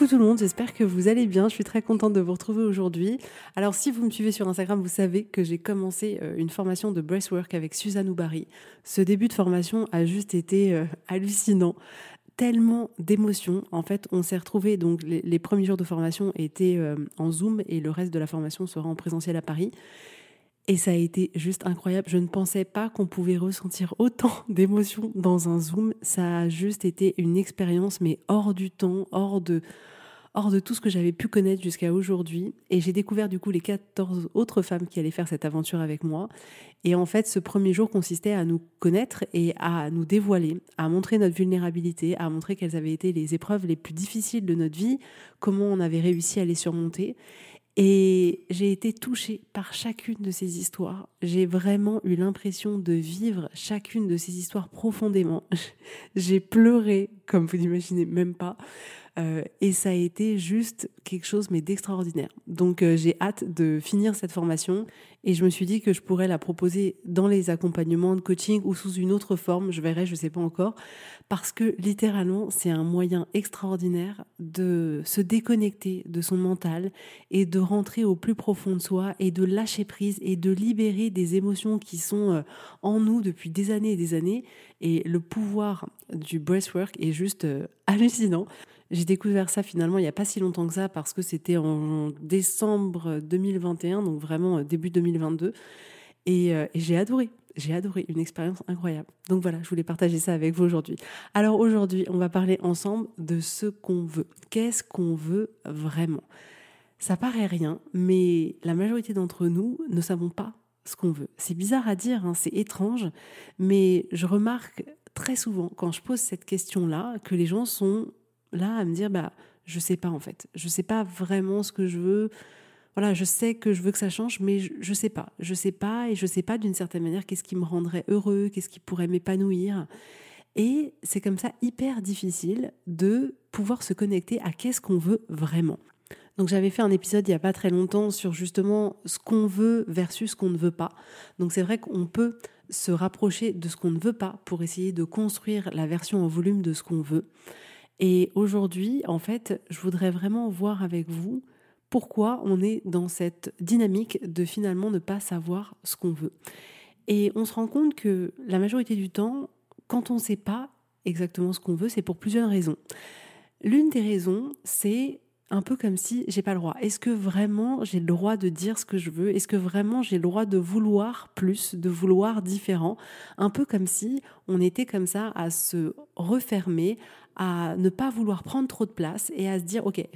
Coucou tout le monde, j'espère que vous allez bien. Je suis très contente de vous retrouver aujourd'hui. Alors, si vous me suivez sur Instagram, vous savez que j'ai commencé euh, une formation de breathwork avec Suzanne Oubari. Ce début de formation a juste été euh, hallucinant. Tellement d'émotions. En fait, on s'est retrouvés, donc les, premiers jours de formation étaient euh, en Zoom et le reste de la formation sera en présentiel à Paris. Et ça a été juste incroyable. Je ne pensais pas qu'on pouvait ressentir autant d'émotions dans un Zoom. Ça a juste été une expérience, mais hors du temps, hors de, hors de tout ce que j'avais pu connaître jusqu'à aujourd'hui. Et j'ai découvert du coup les 14 autres femmes qui allaient faire cette aventure avec moi. Et en fait, ce premier jour consistait à nous connaître et à nous dévoiler, à montrer notre vulnérabilité, à montrer quelles avaient été les épreuves les plus difficiles de notre vie, comment on avait réussi à les surmonter. Et j'ai été touchée par chacune de ces histoires. J'ai vraiment eu l'impression de vivre chacune de ces histoires profondément. j'ai pleuré, comme vous n'imaginez même pas. Euh, et ça a été juste quelque chose mais d'extraordinaire. Donc euh, j'ai hâte de finir cette formation et je me suis dit que je pourrais la proposer dans les accompagnements de coaching ou sous une autre forme, je verrai, je ne sais pas encore, parce que littéralement c'est un moyen extraordinaire de se déconnecter de son mental et de rentrer au plus profond de soi et de lâcher prise et de libérer des émotions qui sont euh, en nous depuis des années et des années. Et le pouvoir du breathwork est juste hallucinant. J'ai découvert ça finalement il n'y a pas si longtemps que ça parce que c'était en décembre 2021, donc vraiment euh, début 2022. Et, euh, et j'ai adoré, j'ai adoré, une expérience incroyable. Donc voilà, je voulais partager ça avec vous aujourd'hui. Alors aujourd'hui, on va parler ensemble de ce qu'on veut. Qu'est-ce qu'on veut vraiment? Ça paraît rien, mais la majorité d'entre nous ne savons pas ce qu'on veut. C'est bizarre à dire, hein, c'est étrange, mais je remarque très souvent quand je pose cette question-là que les gens sont là à me dire bah je sais pas en fait, je sais pas vraiment ce que je veux. Voilà, je sais que je veux que ça change, mais je, je sais pas. Je sais pas et je sais pas d'une certaine manière qu'est-ce qui me rendrait heureux, qu'est-ce qui pourrait m'épanouir. Et c'est comme ça hyper difficile de pouvoir se connecter à qu'est-ce qu'on veut vraiment. Donc j'avais fait un épisode il n'y a pas très longtemps sur justement ce qu'on veut versus ce qu'on ne veut pas. Donc c'est vrai qu'on peut se rapprocher de ce qu'on ne veut pas pour essayer de construire la version en volume de ce qu'on veut. Et aujourd'hui, en fait, je voudrais vraiment voir avec vous pourquoi on est dans cette dynamique de finalement ne pas savoir ce qu'on veut. Et on se rend compte que la majorité du temps, quand on ne sait pas exactement ce qu'on veut, c'est pour plusieurs raisons. L'une des raisons, c'est un peu comme si j'ai pas le droit. Est-ce que vraiment j'ai le droit de dire ce que je veux? Est-ce que vraiment j'ai le droit de vouloir plus, de vouloir différent? Un peu comme si on était comme ça à se refermer, à ne pas vouloir prendre trop de place et à se dire, OK,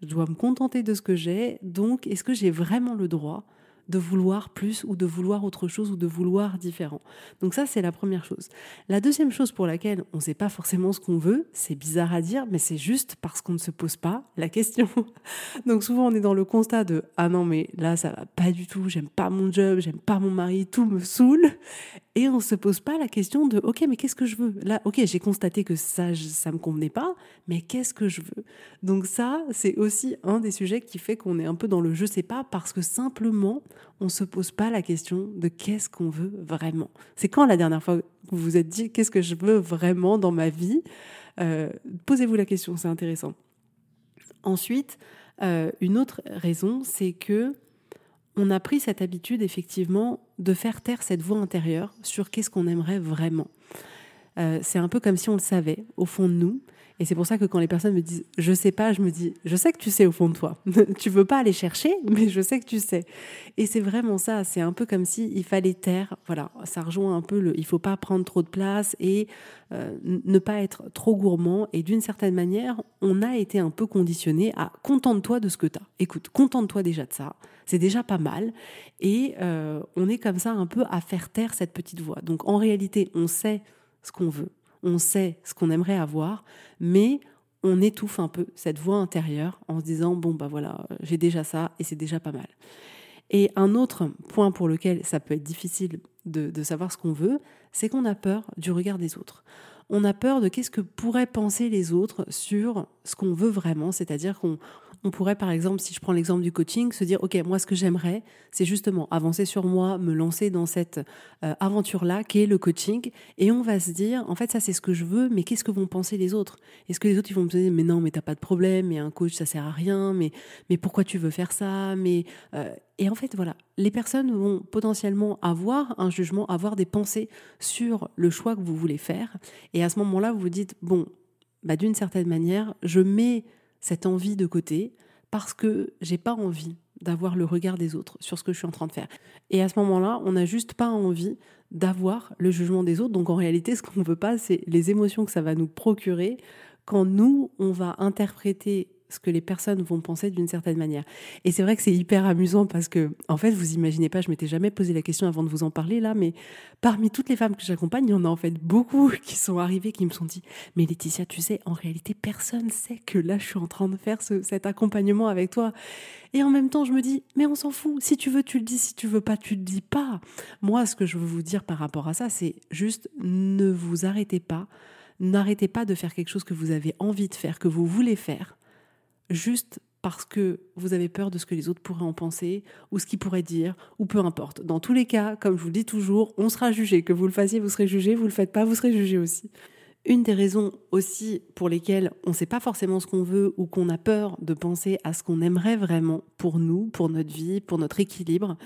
je dois me contenter de ce que j'ai, donc est-ce que j'ai vraiment le droit de vouloir plus ou de vouloir autre chose ou de vouloir différent. Donc ça, c'est la première chose. La deuxième chose pour laquelle on ne sait pas forcément ce qu'on veut, c'est bizarre à dire, mais c'est juste parce qu'on ne se pose pas la question. Donc souvent, on est dans le constat de ⁇ Ah non, mais là, ça va pas du tout, j'aime pas mon job, j'aime pas mon mari, tout me saoule ⁇ et on se pose pas la question de ok mais qu'est-ce que je veux? Là ok j'ai constaté que ça ça me convenait pas mais qu'est-ce que je veux? Donc ça c'est aussi un des sujets qui fait qu'on est un peu dans le je sais pas parce que simplement on se pose pas la question de qu'est-ce qu'on veut vraiment c'est quand la dernière fois que vous vous êtes dit qu'est-ce que je veux vraiment dans ma vie? Euh, posez-vous la question c'est intéressant ensuite euh, une autre raison c'est que on a pris cette habitude effectivement de faire taire cette voix intérieure sur qu'est-ce qu'on aimerait vraiment. euh, c'est un peu comme si on le savait au fond de nous. Et c'est pour ça que quand les personnes me disent je sais pas, je me dis je sais que tu sais au fond de toi. tu veux pas aller chercher, mais je sais que tu sais. Et c'est vraiment ça. C'est un peu comme si il fallait taire. Voilà, ça rejoint un peu le. Il faut pas prendre trop de place et euh, ne pas être trop gourmand. Et d'une certaine manière, on a été un peu conditionné à contente-toi de ce que tu as. Écoute, contente-toi déjà de ça. C'est déjà pas mal. Et euh, on est comme ça un peu à faire taire cette petite voix. Donc en réalité, on sait ce qu'on veut on sait ce qu'on aimerait avoir, mais on étouffe un peu cette voix intérieure en se disant bon bah voilà, j'ai déjà ça et c'est déjà pas mal. Et un autre point pour lequel ça peut être difficile de, de savoir ce qu'on veut, c'est qu'on a peur du regard des autres. On a peur de qu'est-ce que pourraient penser les autres sur ce qu'on veut vraiment, c'est-à-dire qu'on on pourrait, par exemple, si je prends l'exemple du coaching, se dire, OK, moi, ce que j'aimerais, c'est justement avancer sur moi, me lancer dans cette euh, aventure-là, qui est le coaching. Et on va se dire, en fait, ça, c'est ce que je veux, mais qu'est-ce que vont penser les autres? Est-ce que les autres, ils vont me dire, mais non, mais t'as pas de problème, mais un coach, ça sert à rien, mais, pourquoi tu veux faire ça? Mais, euh, Et en fait, voilà, les personnes vont potentiellement avoir un jugement, avoir des pensées sur le choix que vous voulez faire. Et à ce moment-là, vous vous dites, bon, bah, d'une certaine manière, je mets cette envie de côté parce que j'ai pas envie d'avoir le regard des autres sur ce que je suis en train de faire. Et à ce moment-là, on n'a juste pas envie d'avoir le jugement des autres. Donc en réalité, ce qu'on ne veut pas, c'est les émotions que ça va nous procurer quand nous, on va interpréter ce que les personnes vont penser d'une certaine manière. Et c'est vrai que c'est hyper amusant parce que, en fait, vous imaginez pas, je m'étais jamais posé la question avant de vous en parler là, mais parmi toutes les femmes que j'accompagne, il y en a en fait beaucoup qui sont arrivées, qui me sont dit, mais Laetitia, tu sais, en réalité, personne sait que là, je suis en train de faire cet accompagnement avec toi. Et en même temps, je me dis, mais on s'en fout. Si tu veux, tu le dis. Si tu veux pas, tu le dis pas. Moi, ce que je veux vous dire par rapport à ça, c'est juste ne vous arrêtez pas. N'arrêtez pas de faire quelque chose que vous avez envie de faire, que vous voulez faire juste parce que vous avez peur de ce que les autres pourraient en penser, ou ce qu'ils pourraient dire, ou peu importe. Dans tous les cas, comme je vous le dis toujours, on sera jugé. Que vous le fassiez, vous serez jugé, vous le faites pas, vous serez jugé aussi. Une des raisons aussi pour lesquelles on ne sait pas forcément ce qu'on veut ou qu'on a peur de penser à ce qu'on aimerait vraiment pour nous, pour notre vie, pour notre équilibre,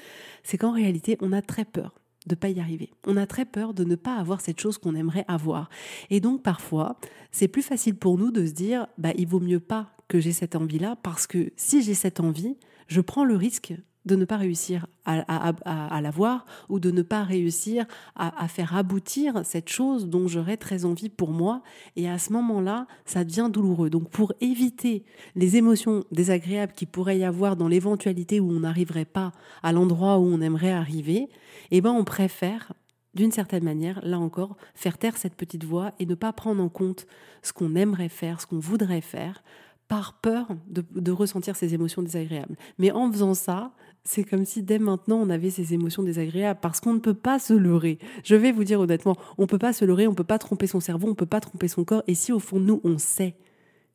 c'est qu'en réalité, on a très peur de pas y arriver. On a très peur de ne pas avoir cette chose qu'on aimerait avoir. Et donc parfois, c'est plus facile pour nous de se dire bah il vaut mieux pas que j'ai cette envie-là parce que si j'ai cette envie, je prends le risque de ne pas réussir à, l'avoir ou de ne pas réussir à, faire aboutir cette chose dont j'aurais très envie pour moi. Et à ce moment-là, ça devient douloureux. Donc pour éviter les émotions désagréables qui pourrait y avoir dans l'éventualité où on n'arriverait pas à l'endroit où on aimerait arriver, eh ben on préfère d'une certaine manière, là encore, faire taire cette petite voix et ne pas prendre en compte ce qu'on aimerait faire, ce qu'on voudrait faire, par peur de, ressentir ces émotions désagréables. Mais en faisant ça, c'est comme si dès maintenant on avait ces émotions désagréables parce qu'on ne peut pas se leurrer. Je vais vous dire honnêtement, on ne peut pas se leurrer, on peut pas tromper son cerveau, on ne peut pas tromper son corps. Et si au fond nous on sait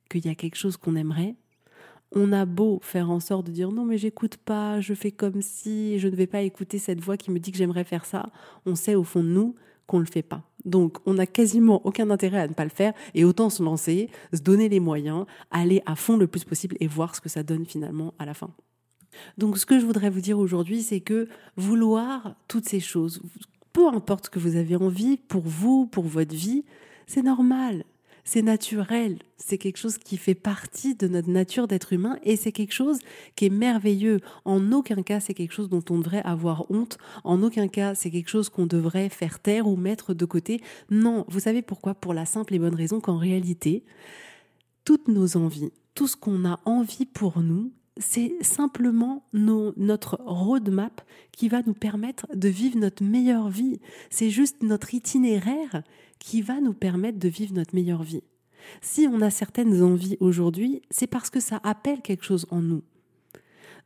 qu'il y a quelque chose qu'on aimerait, on a beau faire en sorte de dire non mais j'écoute pas, je fais comme si, je ne vais pas écouter cette voix qui me dit que j'aimerais faire ça, on sait au fond de nous qu'on le fait pas. Donc, on n'a quasiment aucun intérêt à ne pas le faire et autant se lancer, se donner les moyens, aller à fond le plus possible et voir ce que ça donne finalement à la fin. Donc, ce que je voudrais vous dire aujourd'hui, c'est que vouloir toutes ces choses, peu importe ce que vous avez envie pour vous, pour votre vie, c'est normal c'est naturel, c'est quelque chose qui fait partie de notre nature d'être humain et c'est quelque chose qui est merveilleux. En aucun cas, c'est quelque chose dont on devrait avoir honte, en aucun cas, c'est quelque chose qu'on devrait faire taire ou mettre de côté. Non, vous savez pourquoi? Pour la simple et bonne raison qu'en réalité, toutes nos envies, tout ce qu'on a envie pour nous, c'est simplement notre roadmap qui va nous permettre de vivre notre meilleure vie. C'est juste notre itinéraire qui va nous permettre de vivre notre meilleure vie. Si on a certaines envies aujourd'hui, c'est parce que ça appelle quelque chose en nous.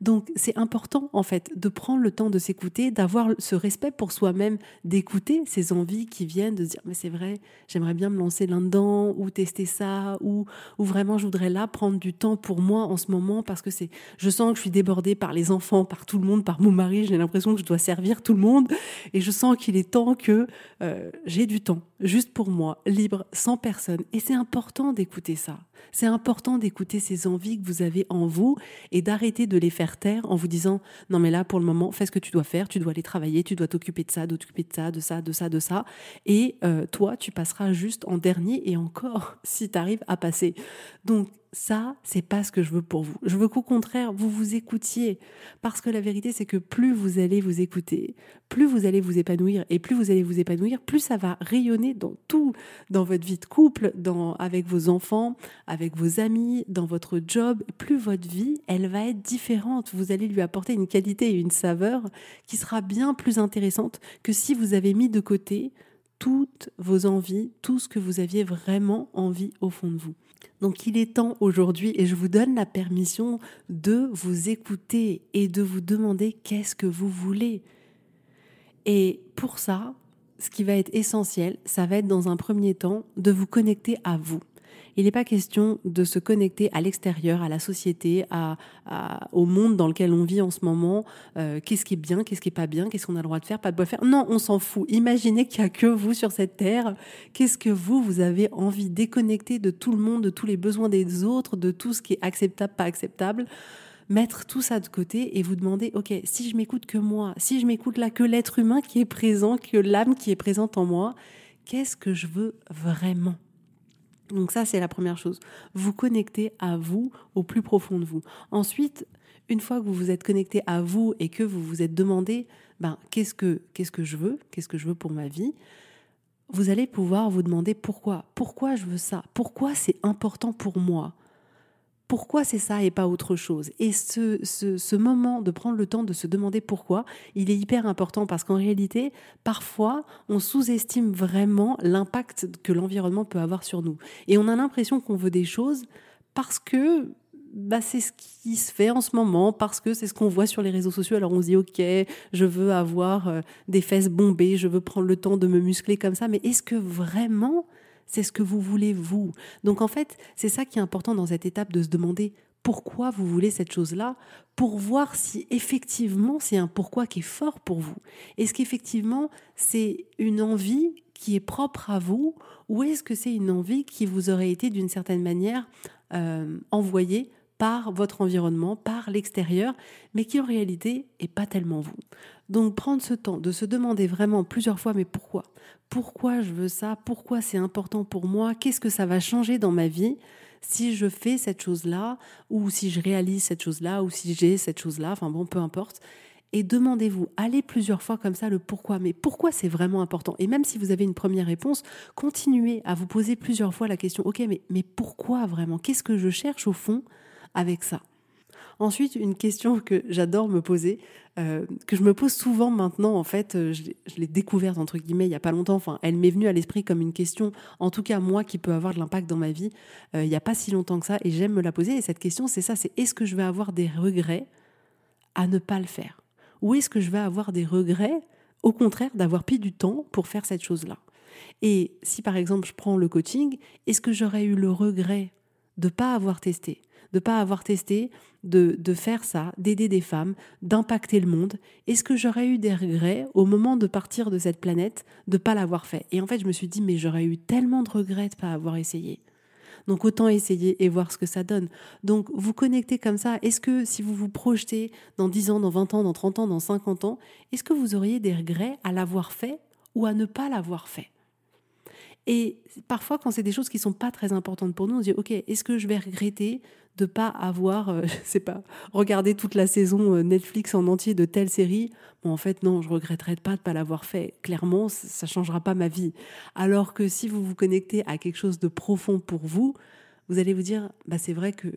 Donc c'est important en fait de prendre le temps de s'écouter, d'avoir ce respect pour soi-même, d'écouter ces envies qui viennent, de se dire mais c'est vrai, j'aimerais bien me lancer là-dedans ou tester ça ou, ou vraiment je voudrais là prendre du temps pour moi en ce moment parce que c'est je sens que je suis débordée par les enfants, par tout le monde, par mon mari, j'ai l'impression que je dois servir tout le monde et je sens qu'il est temps que euh, j'ai du temps juste pour moi, libre, sans personne et c'est important d'écouter ça. C'est important d'écouter ces envies que vous avez en vous et d'arrêter de les faire taire en vous disant non mais là pour le moment fais ce que tu dois faire, tu dois aller travailler, tu dois t'occuper de ça, d'occuper de ça, de ça, de ça, de ça, et euh, toi tu passeras juste en dernier et encore si tu arrives à passer. Donc ça, c'est pas ce que je veux pour vous. Je veux qu'au contraire, vous vous écoutiez. Parce que la vérité, c'est que plus vous allez vous écouter, plus vous allez vous épanouir. Et plus vous allez vous épanouir, plus ça va rayonner dans tout, dans votre vie de couple, dans, avec vos enfants, avec vos amis, dans votre job. Plus votre vie, elle va être différente. Vous allez lui apporter une qualité et une saveur qui sera bien plus intéressante que si vous avez mis de côté toutes vos envies, tout ce que vous aviez vraiment envie au fond de vous. Donc il est temps aujourd'hui et je vous donne la permission de vous écouter et de vous demander qu'est-ce que vous voulez. Et pour ça, ce qui va être essentiel, ça va être dans un premier temps de vous connecter à vous. Il n'est pas question de se connecter à l'extérieur, à la société, à, au monde dans lequel on vit en ce moment. Euh, qu'est-ce qui est bien, qu'est-ce qui est pas bien, qu'est-ce qu'on a le droit de faire, pas de faire. Non, on s'en fout. Imaginez qu'il n'y a que vous sur cette terre. Qu'est-ce que vous, vous avez envie déconnecter de tout le monde, de tous les besoins des autres, de tout ce qui est acceptable, pas acceptable? Mettre tout ça de côté et vous demander, ok, si je m'écoute que moi, si je m'écoute là que l'être humain qui est présent, que l'âme qui est présente en moi, qu'est-ce que je veux vraiment? Donc ça, c'est la première chose. Vous connectez à vous, au plus profond de vous. Ensuite, une fois que vous vous êtes connecté à vous et que vous vous êtes demandé, ben, qu'est-ce que, qu'est-ce que je veux? Qu'est-ce que je veux pour ma vie? Vous allez pouvoir vous demander pourquoi. Pourquoi je veux ça? Pourquoi c'est important pour moi? Pourquoi c'est ça et pas autre chose. Et ce, ce, moment de prendre le temps de se demander pourquoi, il est hyper important parce qu'en réalité, parfois, on sous-estime vraiment l'impact que l'environnement peut avoir sur nous. Et on a l'impression qu'on veut des choses parce que bah, c'est ce qui se fait en ce moment, parce que c'est ce qu'on voit sur les réseaux sociaux. Alors on se dit, ok, je veux avoir euh, des fesses bombées, je veux prendre le temps de me muscler comme ça, mais est-ce que vraiment c'est ce que vous voulez vous. Donc en fait, c'est ça qui est important dans cette étape de se demander pourquoi vous voulez cette chose-là, pour voir si effectivement c'est un pourquoi qui est fort pour vous. Est-ce qu'effectivement c'est une envie qui est propre à vous, ou est-ce que c'est une envie qui vous aurait été d'une certaine manière euh, envoyée par votre environnement, par l'extérieur, mais qui en réalité est pas tellement vous. Donc prendre ce temps de se demander vraiment plusieurs fois mais pourquoi? Pourquoi je veux ça? Pourquoi c'est important pour moi? Qu'est-ce que ça va changer dans ma vie si je fais cette chose-là ou si je réalise cette chose-là ou si j'ai cette chose-là, enfin bon, peu importe. Et demandez-vous, allez plusieurs fois comme ça le pourquoi, mais pourquoi c'est vraiment important? Et même si vous avez une première réponse, continuez à vous poser plusieurs fois la question, ok, mais, mais pourquoi vraiment? Qu'est-ce que je cherche au fond avec ça. Ensuite, une question que j'adore me poser, euh, que je me pose souvent maintenant, en fait, euh, je, l'ai découverte entre guillemets il n'y a pas longtemps, enfin, elle m'est venue à l'esprit comme une question, en tout cas moi, qui peut avoir de l'impact dans ma vie, euh, il n'y a pas si longtemps que ça, et j'aime me la poser. Et cette question, c'est ça, c'est est-ce que je vais avoir des regrets à ne pas le faire? Ou est-ce que je vais avoir des regrets, au contraire, d'avoir pris du temps pour faire cette chose-là? Et si par exemple je prends le coaching, est-ce que j'aurais eu le regret de ne pas avoir testé? De pas avoir testé, de, de faire ça, d'aider des femmes, d'impacter le monde Est-ce que j'aurais eu des regrets au moment de partir de cette planète de pas l'avoir fait? Et en fait, je me suis dit, mais j'aurais eu tellement de regrets de pas avoir essayé. Donc autant essayer et voir ce que ça donne. Donc vous connectez comme ça. Est-ce que si vous vous projetez dans 10 ans, dans 20 ans, dans 30 ans, dans 50 ans, est-ce que vous auriez des regrets à l'avoir fait ou à ne pas l'avoir fait? Et parfois, quand c'est des choses qui sont pas très importantes pour nous, on se dit ok, est-ce que je vais regretter de pas avoir, euh, je sais pas, regardé toute la saison euh, Netflix en entier de telle série Bon, en fait, non, je regretterai pas de pas l'avoir fait. Clairement, ça changera pas ma vie. Alors que si vous vous connectez à quelque chose de profond pour vous, vous allez vous dire, bah c'est vrai que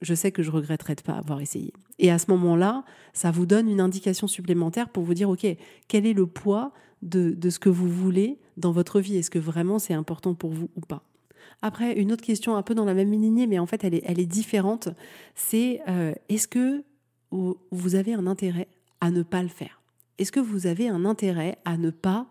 je sais que je regretterai de pas avoir essayé. Et à ce moment-là, ça vous donne une indication supplémentaire pour vous dire, ok, quel est le poids de, de ce que vous voulez dans votre vie? Est-ce que vraiment c'est important pour vous ou pas? Après, une autre question un peu dans la même lignée, mais en fait elle est, elle est différente, c'est euh, est-ce que vous avez un intérêt à ne pas le faire? Est-ce que vous avez un intérêt à ne pas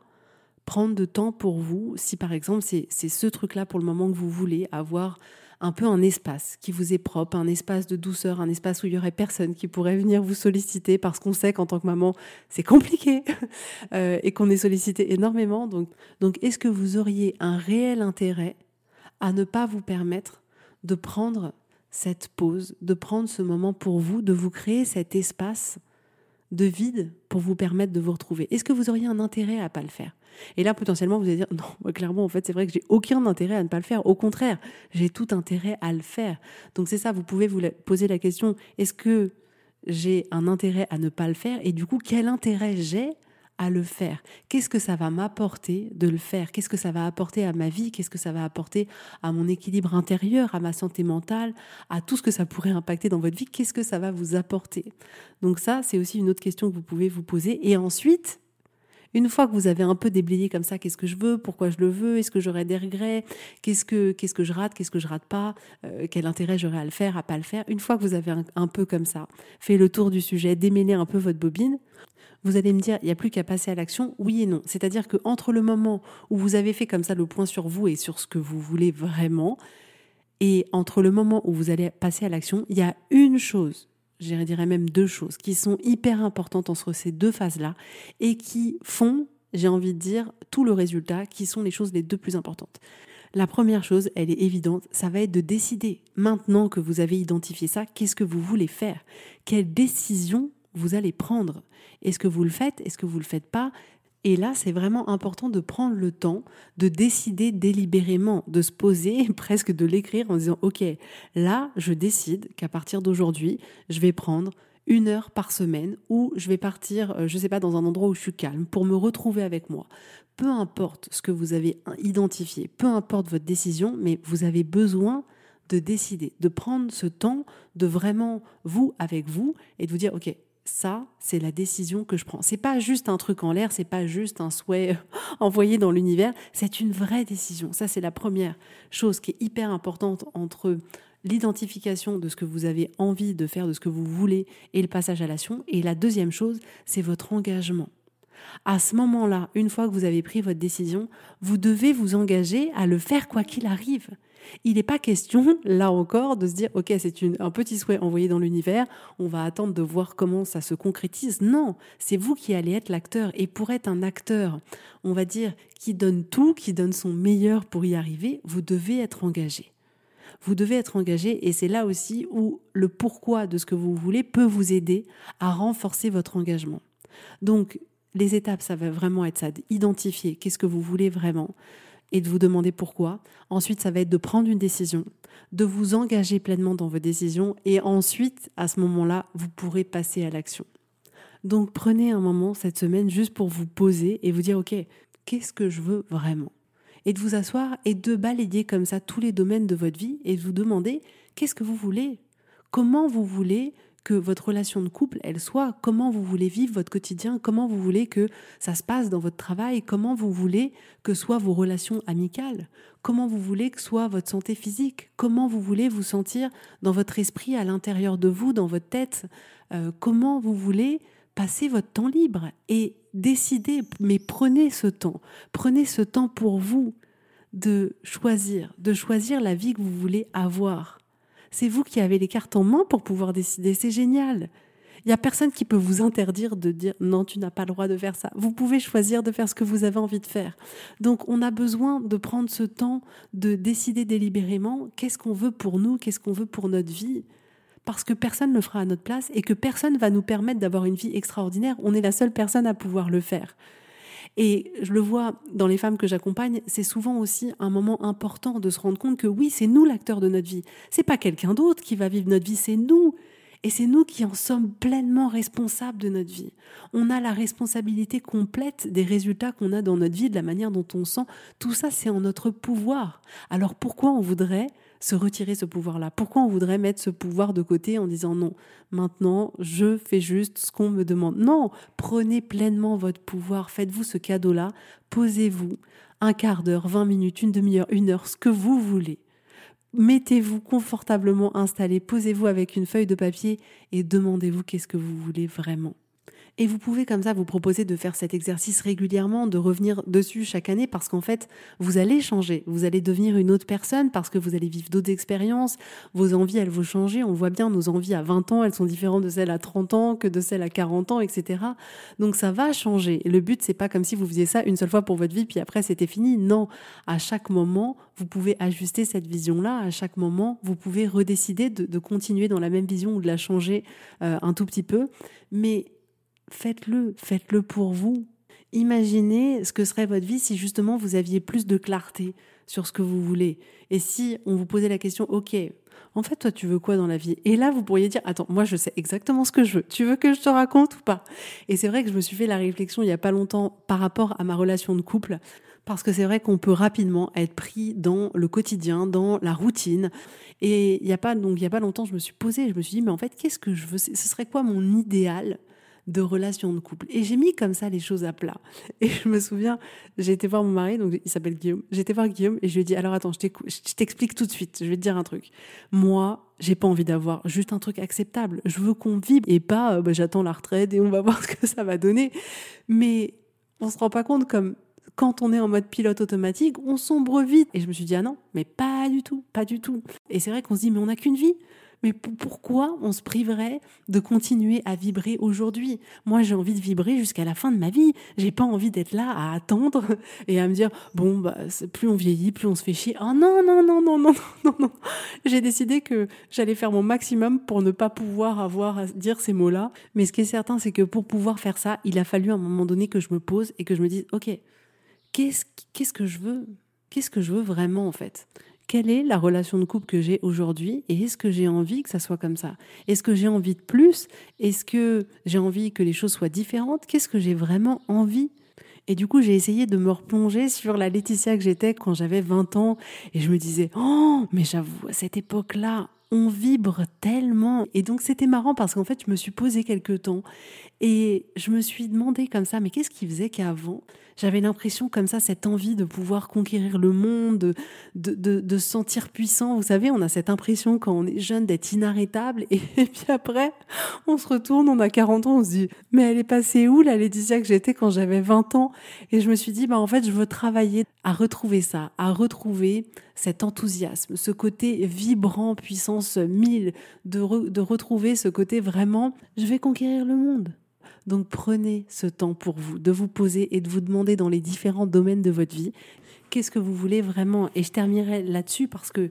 prendre de temps pour vous si par exemple c'est ce truc-là pour le moment que vous voulez avoir un peu un espace qui vous est propre, un espace de douceur, un espace où il y aurait personne qui pourrait venir vous solliciter parce qu'on sait qu'en tant que maman, c'est compliqué euh, et qu'on est sollicité énormément. Donc, donc est-ce que vous auriez un réel intérêt à ne pas vous permettre de prendre cette pause, de prendre ce moment pour vous, de vous créer cet espace de vide pour vous permettre de vous retrouver Est-ce que vous auriez un intérêt à pas le faire? Et là, potentiellement, vous allez dire non, clairement, en fait, c'est vrai que j'ai aucun intérêt à ne pas le faire. Au contraire, j'ai tout intérêt à le faire. Donc c'est ça, vous pouvez vous poser la question est-ce que j'ai un intérêt à ne pas le faire? Et du coup, quel intérêt j'ai à le faire. Qu'est-ce que ça va m'apporter de le faire? Qu'est-ce que ça va apporter à ma vie? Qu'est-ce que ça va apporter à mon équilibre intérieur, à ma santé mentale, à tout ce que ça pourrait impacter dans votre vie? Qu'est-ce que ça va vous apporter? Donc ça, c'est aussi une autre question que vous pouvez vous poser. Et ensuite, une fois que vous avez un peu déblayé comme ça, qu'est-ce que je veux, pourquoi je le veux, est-ce que j'aurai des regrets, qu'est-ce que qu'est-ce que je rate, qu'est-ce que je rate pas, euh, quel intérêt j'aurai à le faire, à pas le faire? Une fois que vous avez un, un peu comme ça, fait le tour du sujet, démêlé un peu votre bobine, vous allez me dire, il n'y a plus qu'à passer à l'action, oui et non. C'est-à-dire que entre le moment où vous avez fait comme ça le point sur vous et sur ce que vous voulez vraiment, et entre le moment où vous allez passer à l'action, il y a une chose, je dirais même deux choses, qui sont hyper importantes entre ces deux phases-là et qui font, j'ai envie de dire, tout le résultat, qui sont les choses les deux plus importantes. La première chose, elle est évidente, ça va être de décider, maintenant que vous avez identifié ça, qu'est-ce que vous voulez faire? Quelle décision vous allez prendre. Est-ce que vous le faites Est-ce que vous ne le faites pas? Et là, c'est vraiment important de prendre le temps de décider délibérément, de se poser, presque de l'écrire en disant, OK, là, je décide qu'à partir d'aujourd'hui, je vais prendre une heure par semaine ou je vais partir, euh, je ne sais pas, dans un endroit où je suis calme pour me retrouver avec moi. Peu importe ce que vous avez identifié, peu importe votre décision, mais vous avez besoin de décider, de prendre ce temps de vraiment vous avec vous et de vous dire, OK, ça, c'est la décision que je prends. C'est pas juste un truc en l'air, c'est pas juste un souhait envoyé dans l'univers, c'est une vraie décision. Ça, c'est la première chose qui est hyper importante entre l'identification de ce que vous avez envie de faire, de ce que vous voulez et le passage à l'action. Et la deuxième chose, c'est votre engagement. À ce moment-là, une fois que vous avez pris votre décision, vous devez vous engager à le faire quoi qu'il arrive. Il n'est pas question, là encore, de se dire, OK, c'est un petit souhait envoyé dans l'univers, on va attendre de voir comment ça se concrétise. Non, c'est vous qui allez être l'acteur. Et pour être un acteur, on va dire, qui donne tout, qui donne son meilleur pour y arriver, vous devez être engagé. Vous devez être engagé et c'est là aussi où le pourquoi de ce que vous voulez peut vous aider à renforcer votre engagement. Donc, les étapes, ça va vraiment être ça, d'identifier qu'est-ce que vous voulez vraiment, et de vous demander pourquoi. Ensuite, ça va être de prendre une décision, de vous engager pleinement dans vos décisions et ensuite, à ce moment-là, vous pourrez passer à l'action. Donc prenez un moment cette semaine juste pour vous poser et vous dire, OK, qu'est-ce que je veux vraiment? Et de vous asseoir et de balayer comme ça tous les domaines de votre vie et de vous demander, qu'est-ce que vous voulez? Comment vous voulez que votre relation de couple, elle soit, comment vous voulez vivre votre quotidien, comment vous voulez que ça se passe dans votre travail, comment vous voulez que soient vos relations amicales, comment vous voulez que soit votre santé physique, comment vous voulez vous sentir dans votre esprit, à l'intérieur de vous, dans votre tête, euh, comment vous voulez passer votre temps libre et décider, mais prenez ce temps, prenez ce temps pour vous de choisir, de choisir la vie que vous voulez avoir c'est vous qui avez les cartes en main pour pouvoir décider. C'est génial. Il n'y a personne qui peut vous interdire de dire non, tu n'as pas le droit de faire ça. Vous pouvez choisir de faire ce que vous avez envie de faire. Donc on a besoin de prendre ce temps de décider délibérément qu'est-ce qu'on veut pour nous, qu'est-ce qu'on veut pour notre vie. Parce que personne ne le fera à notre place et que personne va nous permettre d'avoir une vie extraordinaire. On est la seule personne à pouvoir le faire. Et je le vois dans les femmes que j'accompagne, c'est souvent aussi un moment important de se rendre compte que oui, c'est nous l'acteur de notre vie. C'est pas quelqu'un d'autre qui va vivre notre vie, c'est nous. Et c'est nous qui en sommes pleinement responsables de notre vie. On a la responsabilité complète des résultats qu'on a dans notre vie, de la manière dont on sent. Tout ça, c'est en notre pouvoir. Alors pourquoi on voudrait se retirer ce pouvoir-là Pourquoi on voudrait mettre ce pouvoir de côté en disant non, maintenant je fais juste ce qu'on me demande? Non, prenez pleinement votre pouvoir, faites-vous ce cadeau-là, posez-vous un quart d'heure, vingt minutes, une demi-heure, une heure, ce que vous voulez. Mettez-vous confortablement installé, posez-vous avec une feuille de papier et demandez-vous qu'est-ce que vous voulez vraiment. Et vous pouvez comme ça vous proposer de faire cet exercice régulièrement, de revenir dessus chaque année parce qu'en fait, vous allez changer, vous allez devenir une autre personne parce que vous allez vivre d'autres expériences, vos envies, elles vont changer. On voit bien nos envies à 20 ans, elles sont différentes de celles à 30 ans que de celles à 40 ans, etc. Donc ça va changer. Le but, c'est pas comme si vous faisiez ça une seule fois pour votre vie, puis après c'était fini. Non, à chaque moment, vous pouvez ajuster cette vision-là. À chaque moment, vous pouvez redécider de, continuer dans la même vision ou de la changer euh, un tout petit peu. Mais faites-le, faites-le pour vous. Imaginez ce que serait votre vie si justement vous aviez plus de clarté sur ce que vous voulez. Et si on vous posait la question, ok, en fait, toi, tu veux quoi dans la vie? Et là, vous pourriez dire, attends, moi, je sais exactement ce que je veux. Tu veux que je te raconte ou pas? Et c'est vrai que je me suis fait la réflexion il n'y a pas longtemps par rapport à ma relation de couple, parce que c'est vrai qu'on peut rapidement être pris dans le quotidien, dans la routine. Et il n'y a pas donc il y a pas longtemps, je me suis posée, je me suis dit, mais en fait, qu'est-ce que je veux? Ce serait quoi mon idéal? De relation de couple. Et j'ai mis comme ça les choses à plat. Et je me souviens, j'ai été voir mon mari, donc il s'appelle Guillaume. J'ai été voir Guillaume et je lui ai dit alors attends, je t'explique tout de suite. Je vais te dire un truc. Moi, j'ai pas envie d'avoir juste un truc acceptable. Je veux qu'on vive et pas euh, bah, j'attends la retraite et on va voir ce que ça va donner. Mais on se rend pas compte comme quand on est en mode pilote automatique, on sombre vite. Et je me suis dit, ah non, mais pas du tout, pas du tout. Et c'est vrai qu'on se dit, mais on n'a qu'une vie. Mais pourquoi on se priverait de continuer à vibrer aujourd'hui? Moi, j'ai envie de vibrer jusqu'à la fin de ma vie. J'ai pas envie d'être là à attendre et à me dire bon, bah, plus on vieillit, plus on se fait chier. Oh non, non, non, non, non, non, non. J'ai décidé que j'allais faire mon maximum pour ne pas pouvoir avoir à dire ces mots-là. Mais ce qui est certain, c'est que pour pouvoir faire ça, il a fallu à un moment donné que je me pose et que je me dise ok, qu'est-ce qu'est-ce que je veux? Qu'est-ce que je veux vraiment en fait? Quelle est la relation de couple que j'ai aujourd'hui et est-ce que j'ai envie que ça soit comme ça? Est-ce que j'ai envie de plus? Est-ce que j'ai envie que les choses soient différentes? Qu'est-ce que j'ai vraiment envie? Et du coup, j'ai essayé de me replonger sur la Laetitia que j'étais quand j'avais 20 ans. Et je me disais, oh, mais j'avoue, à cette époque-là, on vibre tellement. Et donc, c'était marrant parce qu'en fait, je me suis posé quelques temps et je me suis demandé comme ça, mais qu'est-ce qui faisait qu'avant, j'avais l'impression comme ça, cette envie de pouvoir conquérir le monde, de, de, de, se sentir puissant. Vous savez, on a cette impression quand on est jeune d'être inarrêtable. Et, puis après, on se retourne, on a 40 ans, on se dit, mais elle est passée où la Laetitia que j'étais quand j'avais 20 ans? Et je me suis dit, bah en fait, je veux travailler à retrouver ça, à retrouver cet enthousiasme, ce côté vibrant, puissance 1000, de, de retrouver ce côté vraiment, je vais conquérir le monde. Donc prenez ce temps pour vous, de vous poser et de vous demander dans les différents domaines de votre vie, qu'est-ce que vous voulez vraiment? Et je terminerai là-dessus parce que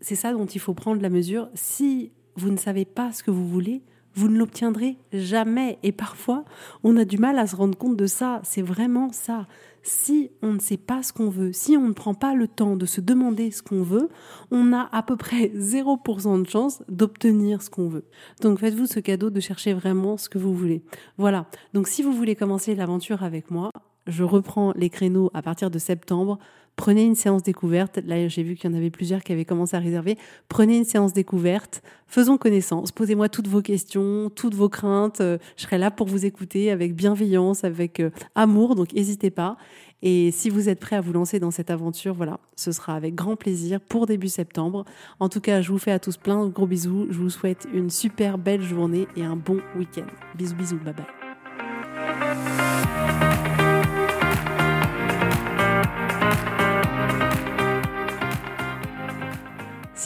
c'est ça dont il faut prendre la mesure. Si vous ne savez pas ce que vous voulez, vous ne l'obtiendrez jamais. Et parfois, on a du mal à se rendre compte de ça. C'est vraiment ça si on ne sait pas ce qu'on veut, si on ne prend pas le temps de se demander ce qu'on veut, on a à peu près 0% de chance d'obtenir ce qu'on veut. Donc faites-vous ce cadeau de chercher vraiment ce que vous voulez. Voilà. Donc si vous voulez commencer l'aventure avec moi, je reprends les créneaux à partir de septembre. Prenez une séance découverte. Là, j'ai vu qu'il y en avait plusieurs qui avaient commencé à réserver. Prenez une séance découverte. Faisons connaissance. Posez-moi toutes vos questions, toutes vos craintes. Euh, je serai là pour vous écouter avec bienveillance, avec euh, amour. Donc, n'hésitez pas. Et si vous êtes prêt à vous lancer dans cette aventure, voilà, ce sera avec grand plaisir pour début septembre. En tout cas, je vous fais à tous plein de gros bisous. Je vous souhaite une super belle journée et un bon week-end. Bisous, bisous, bye bye.